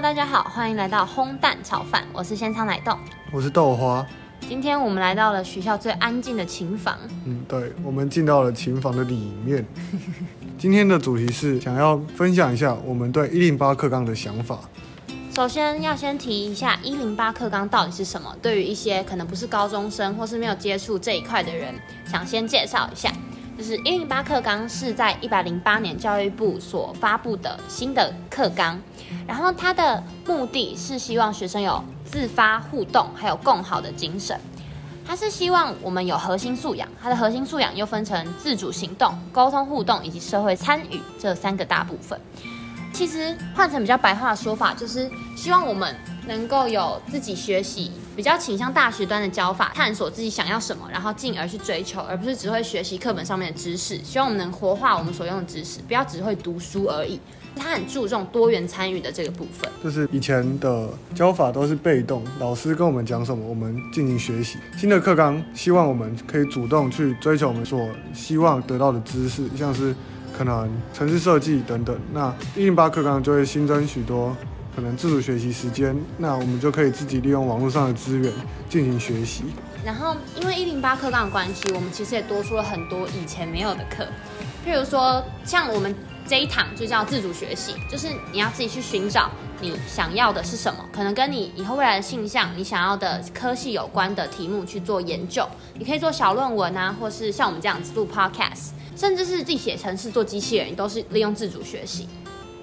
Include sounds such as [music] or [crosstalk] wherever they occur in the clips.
Hello，大家好，欢迎来到烘蛋炒饭，我是鲜草奶冻。我是豆花。今天我们来到了学校最安静的琴房，嗯，对，我们进到了琴房的里面。[laughs] 今天的主题是想要分享一下我们对一零八课纲的想法。首先要先提一下一零八课纲到底是什么，对于一些可能不是高中生或是没有接触这一块的人，想先介绍一下。就是一零八课纲是在一百零八年教育部所发布的新的课纲，然后它的目的是希望学生有自发互动，还有共好的精神。它是希望我们有核心素养，它的核心素养又分成自主行动、沟通互动以及社会参与这三个大部分。其实换成比较白话的说法，就是希望我们能够有自己学习。比较倾向大学端的教法，探索自己想要什么，然后进而去追求，而不是只会学习课本上面的知识。希望我们能活化我们所用的知识，不要只会读书而已。他很注重多元参与的这个部分。就是以前的教法都是被动，老师跟我们讲什么，我们进行学习。新的课纲希望我们可以主动去追求我们所希望得到的知识，像是可能城市设计等等。那一零八课纲就会新增许多。可能自主学习时间，那我们就可以自己利用网络上的资源进行学习。然后，因为一零八课纲的关系，我们其实也多出了很多以前没有的课。譬如说，像我们这一堂就叫自主学习，就是你要自己去寻找你想要的是什么，可能跟你以后未来的性向、你想要的科系有关的题目去做研究。你可以做小论文啊，或是像我们这样子录 podcast，甚至是自己写程式、做机器人，都是利用自主学习。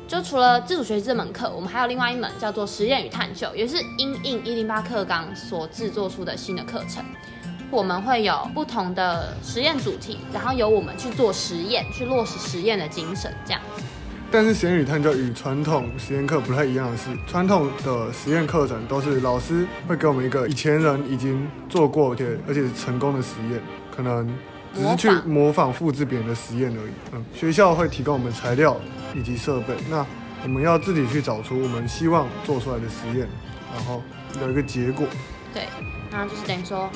就除了自主学习这门课，我们还有另外一门叫做实验与探究，也是因应一零八课纲所制作出的新的课程。我们会有不同的实验主题，然后由我们去做实验，去落实实验的精神，这样子。但是实验与探究与传统实验课不太一样的是，传统的实验课程都是老师会给我们一个以前人已经做过且而且成功的实验，可能只是去模仿复制别人的实验而已。嗯，学校会提供我们材料。以及设备，那我们要自己去找出我们希望做出来的实验，然后有一个结果。对，那就是等于说，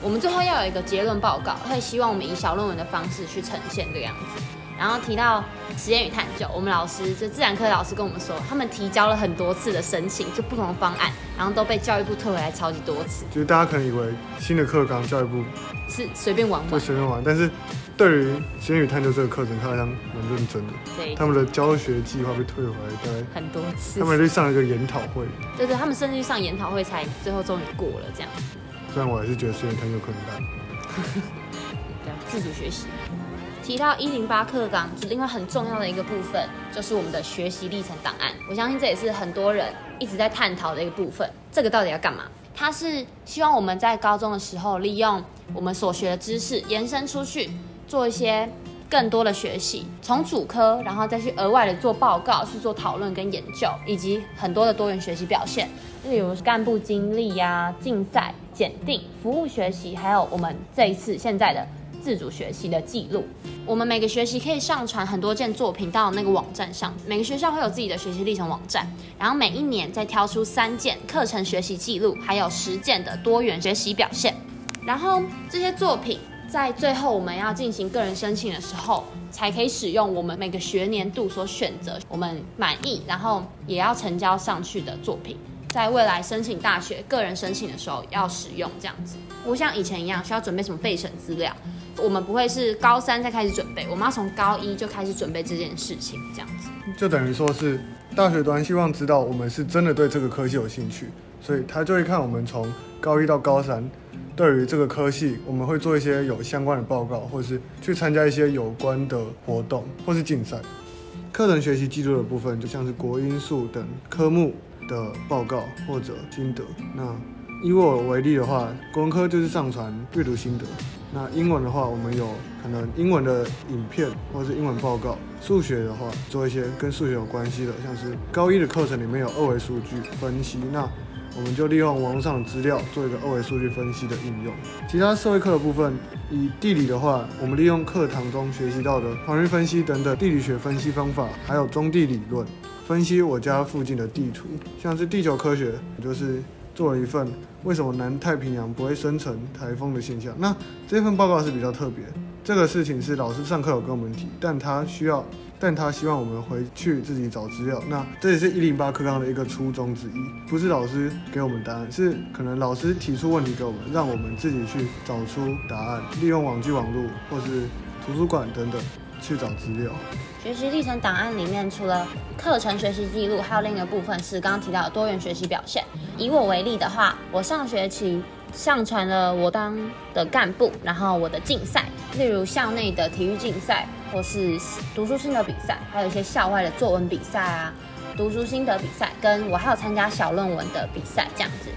我们最后要有一个结论报告，会希望我们以小论文的方式去呈现这个样子。然后提到实验与探究，我们老师就自然科老师跟我们说，他们提交了很多次的申请，就不同的方案，然后都被教育部退回来超级多次。就是大家可能以为新的课纲教育部是随便玩玩，就随便玩，但是。对于实验与探究这个课程，他好像蛮认真的。对，他们的教学计划被退回来，大概很多次。他们去上了一个研讨会。对对，他们甚至去上研讨会，才最后终于过了这样。虽然我还是觉得实验探究可能大。[laughs] 对，自主学习。提到一零八课纲，就另外很重要的一个部分，就是我们的学习历程档案。我相信这也是很多人一直在探讨的一个部分。这个到底要干嘛？它是希望我们在高中的时候，利用我们所学的知识延伸出去。做一些更多的学习，从主科，然后再去额外的做报告，去做讨论跟研究，以及很多的多元学习表现，例如干部经历呀、竞赛、检定、服务学习，还有我们这一次现在的自主学习的记录。我们每个学习可以上传很多件作品到那个网站上，每个学校会有自己的学习历程网站，然后每一年再挑出三件课程学习记录，还有十件的多元学习表现，然后这些作品。在最后我们要进行个人申请的时候，才可以使用我们每个学年度所选择我们满意，然后也要成交上去的作品，在未来申请大学个人申请的时候要使用这样子，不像以前一样需要准备什么备审资料，我们不会是高三才开始准备，我们要从高一就开始准备这件事情这样子，就等于说是大学端希望知道我们是真的对这个科系有兴趣，所以他就会看我们从高一到高三。对于这个科系，我们会做一些有相关的报告，或是去参加一些有关的活动，或是竞赛。课程学习记录的部分，就像是国英数等科目的报告或者心得。那以我为例的话，国文科就是上传阅读心得。那英文的话，我们有可能英文的影片或者是英文报告。数学的话，做一些跟数学有关系的，像是高一的课程里面有二维数据分析。那我们就利用网上的资料做一个二维数据分析的应用。其他社会课的部分，以地理的话，我们利用课堂中学习到的环境分析等等地理学分析方法，还有中地理论分析我家附近的地图。像是地球科学，就是做了一份为什么南太平洋不会生成台风的现象。那这份报告是比较特别，这个事情是老师上课有跟我们提，但他需要但他希望我们回去自己找资料。那这也是一零八课纲的一个初衷之一，不是老师给我们答案，是可能老师提出问题给我们，让我们自己去找出答案，利用网际网络或是图书馆等等去找资料。学习历程档案里面，除了课程学习记录，还有另一个部分是刚刚提到的多元学习表现。以我为例的话，我上学期上传了我当的干部，然后我的竞赛，例如校内的体育竞赛，或是读书心得比赛，还有一些校外的作文比赛啊，读书心得比赛，跟我还有参加小论文的比赛这样子。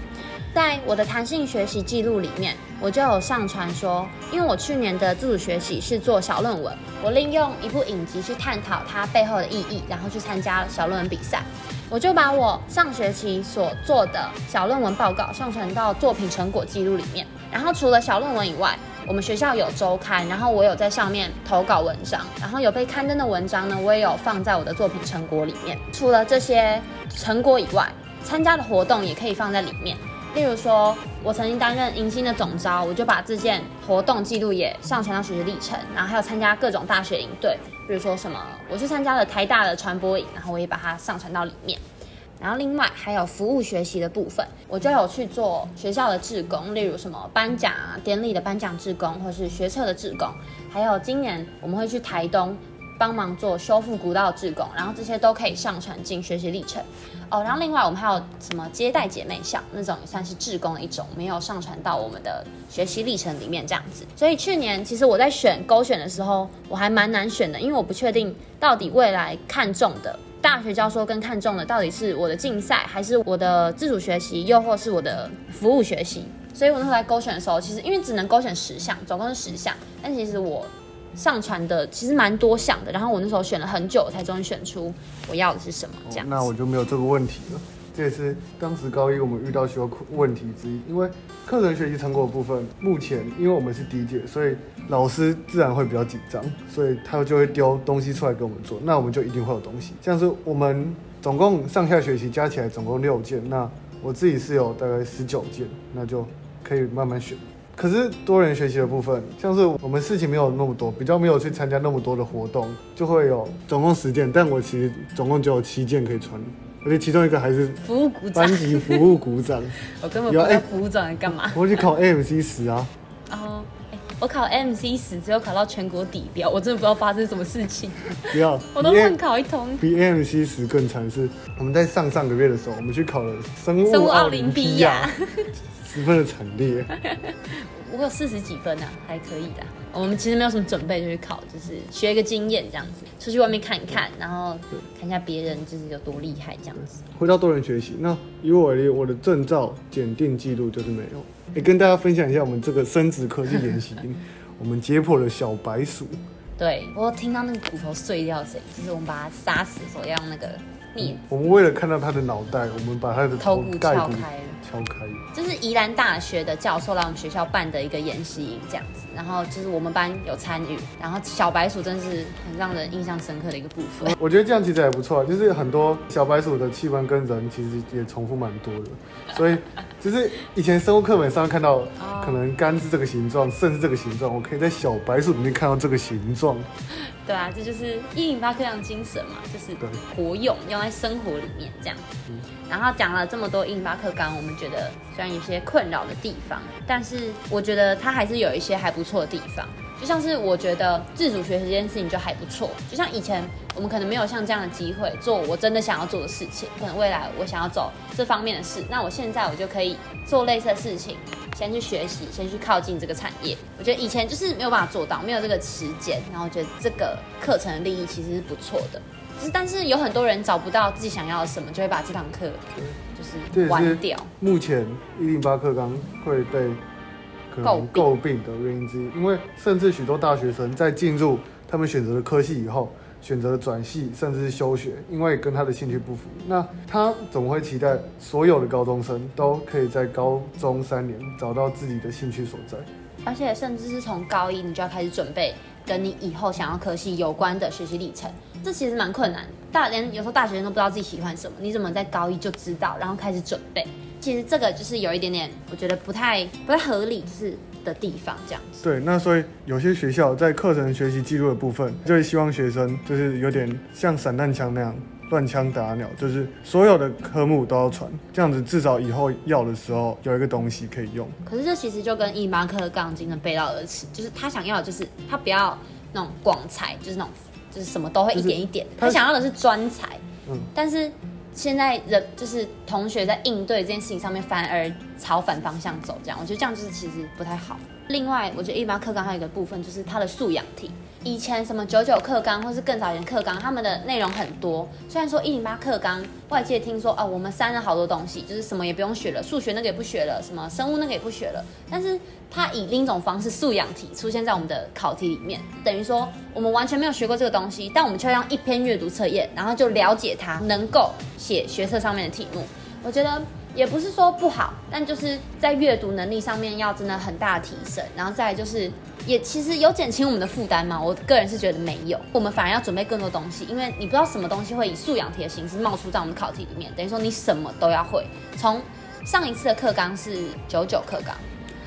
在我的弹性学习记录里面，我就有上传说，因为我去年的自主学习是做小论文，我利用一部影集去探讨它背后的意义，然后去参加小论文比赛。我就把我上学期所做的小论文报告上传到作品成果记录里面。然后除了小论文以外，我们学校有周刊，然后我有在上面投稿文章，然后有被刊登的文章呢，我也有放在我的作品成果里面。除了这些成果以外，参加的活动也可以放在里面。例如说，我曾经担任迎新的总招，我就把这件活动记录也上传到学习历程，然后还有参加各种大学营队，比如说什么，我去参加了台大的传播营，然后我也把它上传到里面。然后另外还有服务学习的部分，我就有去做学校的志工，例如什么颁奖典礼的颁奖志工，或是学测的志工，还有今年我们会去台东。帮忙做修复古道志工，然后这些都可以上传进学习历程哦。然后另外我们还有什么接待姐妹校那种也算是志工的一种，没有上传到我们的学习历程里面这样子。所以去年其实我在选勾选的时候，我还蛮难选的，因为我不确定到底未来看中的大学教授跟看中的到底是我的竞赛，还是我的自主学习，又或是我的服务学习。所以我那时候在勾选的时候，其实因为只能勾选十项，总共是十项，但其实我。上传的其实蛮多项的，然后我那时候选了很久，才终于选出我要的是什么。这样，那我就没有这个问题了。这也是当时高一我们遇到需要问题之一，因为课程学习成果部分，目前因为我们是第一届，所以老师自然会比较紧张，所以他就会丢东西出来给我们做，那我们就一定会有东西。像是我们总共上下学期加起来总共六件，那我自己是有大概十九件，那就可以慢慢选。可是多人学习的部分，像是我们事情没有那么多，比较没有去参加那么多的活动，就会有总共十件，但我其实总共只有七件可以穿，而且其中一个还是 [laughs] 服务股长，班级服务股长。[laughs] 我根本不知道服务长在干嘛。我去考 AMC 十啊。[laughs] 哦，我考 AMC 十，只有考到全国底标，我真的不知道发生什么事情。不要，我都乱考一通。比 AMC 十更惨是，我们在上上个月的时候，我们去考了生物奥林匹亚。十分的惨烈，我有四十几分呢，还可以的。我们其实没有什么准备就去考，就是学一个经验这样子，出去外面看一看，然后看一下别人就是有多厉害这样子。回到多人学习，那以我为例，我的证照检定记录就是没有。也跟大家分享一下我们这个生殖科技研习，[laughs] 我们解剖了小白鼠。对，我听到那个骨头碎掉的声音，就是我们把它杀死的时候要用那个镊。我们为了看到它的脑袋，我们把它的头骨撬开。敲开，这是宜兰大学的教授来我们学校办的一个研习营，这样子。然后就是我们班有参与，然后小白鼠真是很让人印象深刻的一个部分。[laughs] 我觉得这样其实也不错，就是很多小白鼠的器官跟人其实也重复蛮多的，所以就是以前生物课本上看到，可能肝是这个形状，肾是这个形状，我可以在小白鼠里面看到这个形状。对啊，这就是一零八课堂精神嘛，就是活用，用在生活里面这样。然后讲了这么多一零八课纲，我们觉得虽然有些困扰的地方，但是我觉得它还是有一些还不错的地方。就像是我觉得自主学习这件事情就还不错。就像以前我们可能没有像这样的机会做我真的想要做的事情，可能未来我想要走这方面的事，那我现在我就可以做类似的事情。先去学习，先去靠近这个产业。我觉得以前就是没有办法做到，没有这个时间。然后我觉得这个课程的利益其实是不错的，就是但是有很多人找不到自己想要的什么，就会把这堂课就是关掉。目前一零八课纲会被可能诟病的原因之一，因为甚至许多大学生在进入他们选择的科系以后。选择转系，甚至是休学，因为跟他的兴趣不符。那他怎么会期待所有的高中生都可以在高中三年找到自己的兴趣所在？而且，甚至是从高一你就要开始准备跟你以后想要科系有关的学习历程，这其实蛮困难。大连有时候大学生都不知道自己喜欢什么，你怎么在高一就知道，然后开始准备？其实这个就是有一点点，我觉得不太不太合理，就是的地方，这样子。对，那所以有些学校在课程学习记录的部分，就会希望学生就是有点像散弹枪那样乱枪打鸟，就是所有的科目都要传，这样子至少以后要的时候有一个东西可以用。可是这其实就跟一八课杠精的背道而驰，就是他想要的就是他不要那种广才，就是那种就是什么都会一点一点，他他想要的是专才。嗯但是现在人就是同学在应对这件事情上面，反而朝反方向走，这样我觉得这样就是其实不太好。另外，我觉得一般课纲还有一个部分就是它的素养题。以前什么九九课纲或是更早以前课纲，他们的内容很多。虽然说一零八课纲，外界听说哦，我们删了好多东西，就是什么也不用学了，数学那个也不学了，什么生物那个也不学了。但是它以另一种方式素养题出现在我们的考题里面，等于说我们完全没有学过这个东西，但我们却用一篇阅读测验，然后就了解它，能够写学测上面的题目。我觉得也不是说不好，但就是在阅读能力上面要真的很大的提升，然后再就是也其实有减轻我们的负担吗？我个人是觉得没有，我们反而要准备更多东西，因为你不知道什么东西会以素养题的形式冒出在我们考题里面，等于说你什么都要会。从上一次的课纲是九九课纲。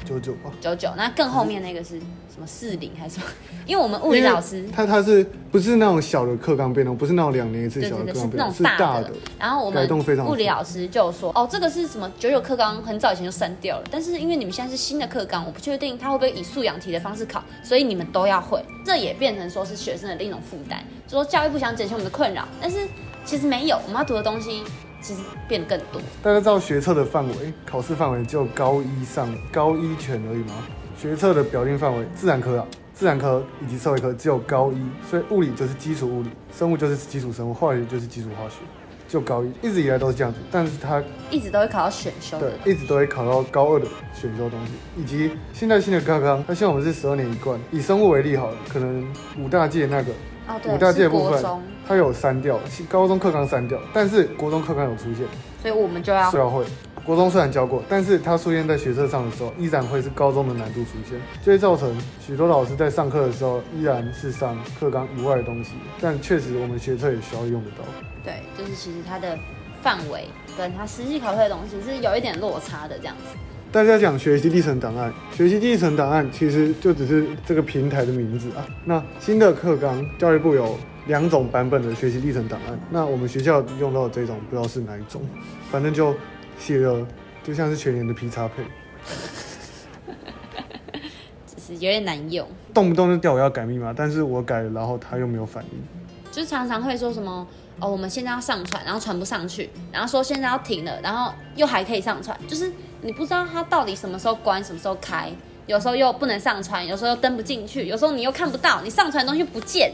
九九吧。九九，那更后面那个是什么四零还是什么？因为我们物理老师他他是不是那种小的课纲变动，不是那种两年一次小的课纲变动，那种是大的。然后我们改动非常物理老师就说，哦，这个是什么九九课纲，很早以前就删掉了，但是因为你们现在是新的课纲，我不确定他会不会以素养题的方式考，所以你们都要会。这也变成说是学生的另一种负担，就说教育部想减轻我们的困扰，但是其实没有，我们要读的东西其实变得更多。大家知道学测的范围，考试范围只有高一上高一全而已吗？学测的表定范围，自然科啊，自然科以及社会科只有高一，所以物理就是基础物理，生物就是基础生物，化学就是基础化学，就高一，一直以来都是这样子。但是它一直都会考到选修的对，一直都会考到高二的选修东西，以及现在新的课纲，它像我们是十二年一贯，以生物为例好了，可能五大届那个哦，对，五大界的部分，，它有删掉，高中课纲删掉，但是国中课纲有出现，所以我们就要是要会。国中虽然教过，但是它出现在学测上的时候，依然会是高中的难度出现，就会造成许多老师在上课的时候依然是上课纲以外的东西，但确实我们学测也需要用得到。对，就是其实它的范围跟它实际考试的东西是有一点落差的这样子。大家讲学习历程档案，学习历程档案其实就只是这个平台的名字啊。那新的课纲，教育部有两种版本的学习历程档案，那我们学校用到的这种不知道是哪一种，反正就写了，就像是全年的 P 叉配，只是有点难用，动不动就叫我要改密码，但是我改了，然后他又没有反应。就是常常会说什么哦，我们现在要上传，然后传不上去，然后说现在要停了，然后又还可以上传，就是你不知道它到底什么时候关，什么时候开，有时候又不能上传，有时候又登不进去，有时候你又看不到，你上传的东西不见。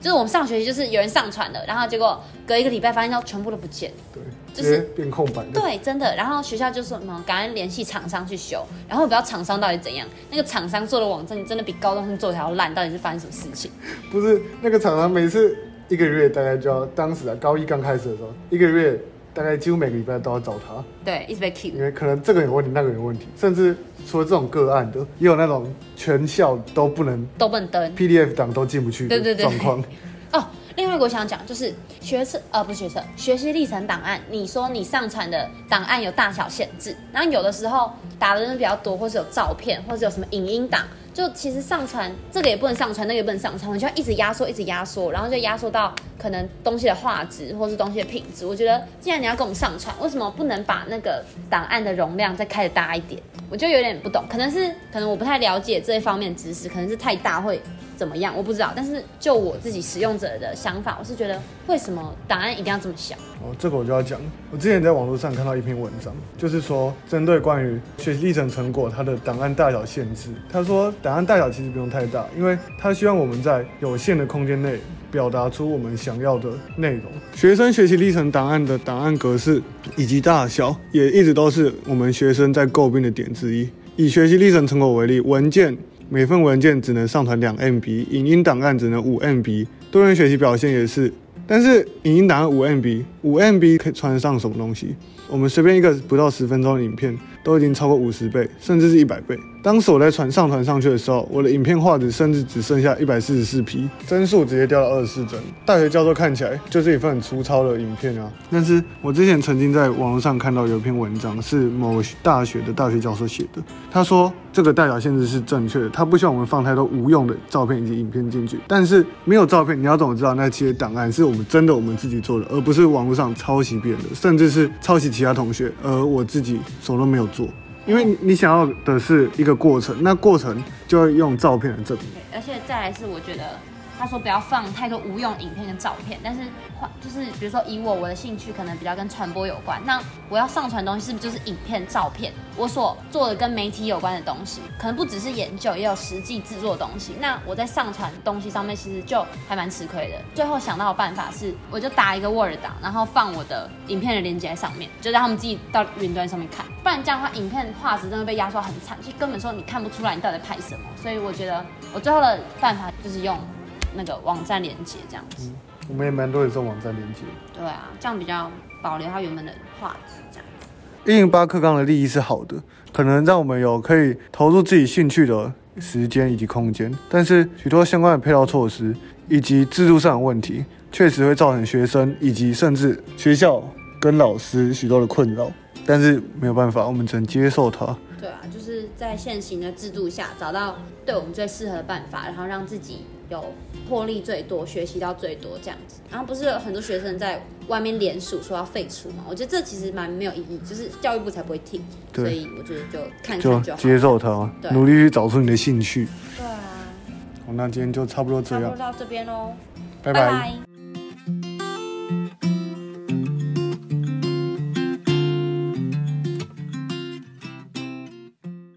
就是我们上学期就是有人上传了，然后结果隔一个礼拜发现到全部都不见。对，就是变空白。对，真的。然后学校就说什么，赶紧联系厂商去修，然后不知道厂商到底怎样。那个厂商做的网站真的比高中生做的还要烂，到底是发生什么事情？不是那个厂商每次一个月大概就要，当时啊高一刚开始的时候，一个月大概几乎每个礼拜都要找他，对，一直被 keep 因。为可能这个有问题，那个有问题，甚至除了这种个案的，也有那种全校都不能都不能登 PDF 档都进不去的状况。[laughs] 哦。另外一个我想讲就是学测呃不是学测，学习历程档案，你说你上传的档案有大小限制，然后有的时候打的人比较多，或是有照片，或是有什么影音档，就其实上传这个也不能上传，那个也不能上传，我就要一直压缩，一直压缩，然后就压缩到可能东西的画质或是东西的品质。我觉得既然你要跟我们上传，为什么不能把那个档案的容量再开的大一点？我就有点不懂，可能是可能我不太了解这一方面知识，可能是太大会怎么样，我不知道。但是就我自己使用者的想法，我是觉得为什么档案一定要这么小？哦，这个我就要讲。我之前在网络上看到一篇文章，就是说针对关于学习历程成果它的档案大小限制。他说档案大小其实不用太大，因为他希望我们在有限的空间内表达出我们想要的内容。学生学习历程档案的档案格式以及大小，也一直都是我们学生在诟病的点之一。以学习历程成果为例，文件每份文件只能上传两 MB，影音档案只能五 MB，多元学习表现也是。但是影音档案五 MB，五 MB 可以传上什么东西？我们随便一个不到十分钟的影片，都已经超过五十倍，甚至是一百倍。当时我在传上传上去的时候，我的影片画质甚至只剩下一百四十四 P，帧数直接掉到二十四帧。大学教授看起来就是一份很粗糙的影片啊。但是我之前曾经在网络上看到有一篇文章，是某大学的大学教授写的，他说这个代表限制是正确的，他不希望我们放太多无用的照片以及影片进去。但是没有照片，你要怎么知道那些档案是我们真的我们自己做的，而不是网络上抄袭别人的，甚至是抄袭其他同学，而我自己手都没有做。因为你想要的是一个过程，那过程就要用照片来证明。而且再来是，我觉得。他说不要放太多无用影片跟照片，但是就是比如说以我我的兴趣可能比较跟传播有关，那我要上传东西是不是就是影片、照片？我所做的跟媒体有关的东西，可能不只是研究，也有实际制作的东西。那我在上传东西上面其实就还蛮吃亏的。最后想到的办法是，我就打一个 Word 档，然后放我的影片的链接在上面，就让他们自己到云端上面看。不然这样的话，影片画质真的被压缩很惨，就根本说你看不出来你到底拍什么。所以我觉得我最后的办法就是用。那个网站连接这样子，我们也蛮多也是网站连接。对啊，这样比较保留它原本的画质这样子。一零八课纲的利益是好的，可能让我们有可以投入自己兴趣的时间以及空间，但是许多相关的配套措施以及制度上的问题，确实会造成学生以及甚至学校跟老师许多的困扰。但是没有办法，我们只能接受它。对啊，就是在现行的制度下找到对我们最适合的办法，然后让自己有获利最多、学习到最多这样子。然后不是有很多学生在外面联署说要废除嘛？我觉得这其实蛮没有意义，就是教育部才不会听。所以我觉得就看看就好，接受它，努力去找出你的兴趣。对啊。好，那今天就差不多这样。差不多到这边喽，拜拜。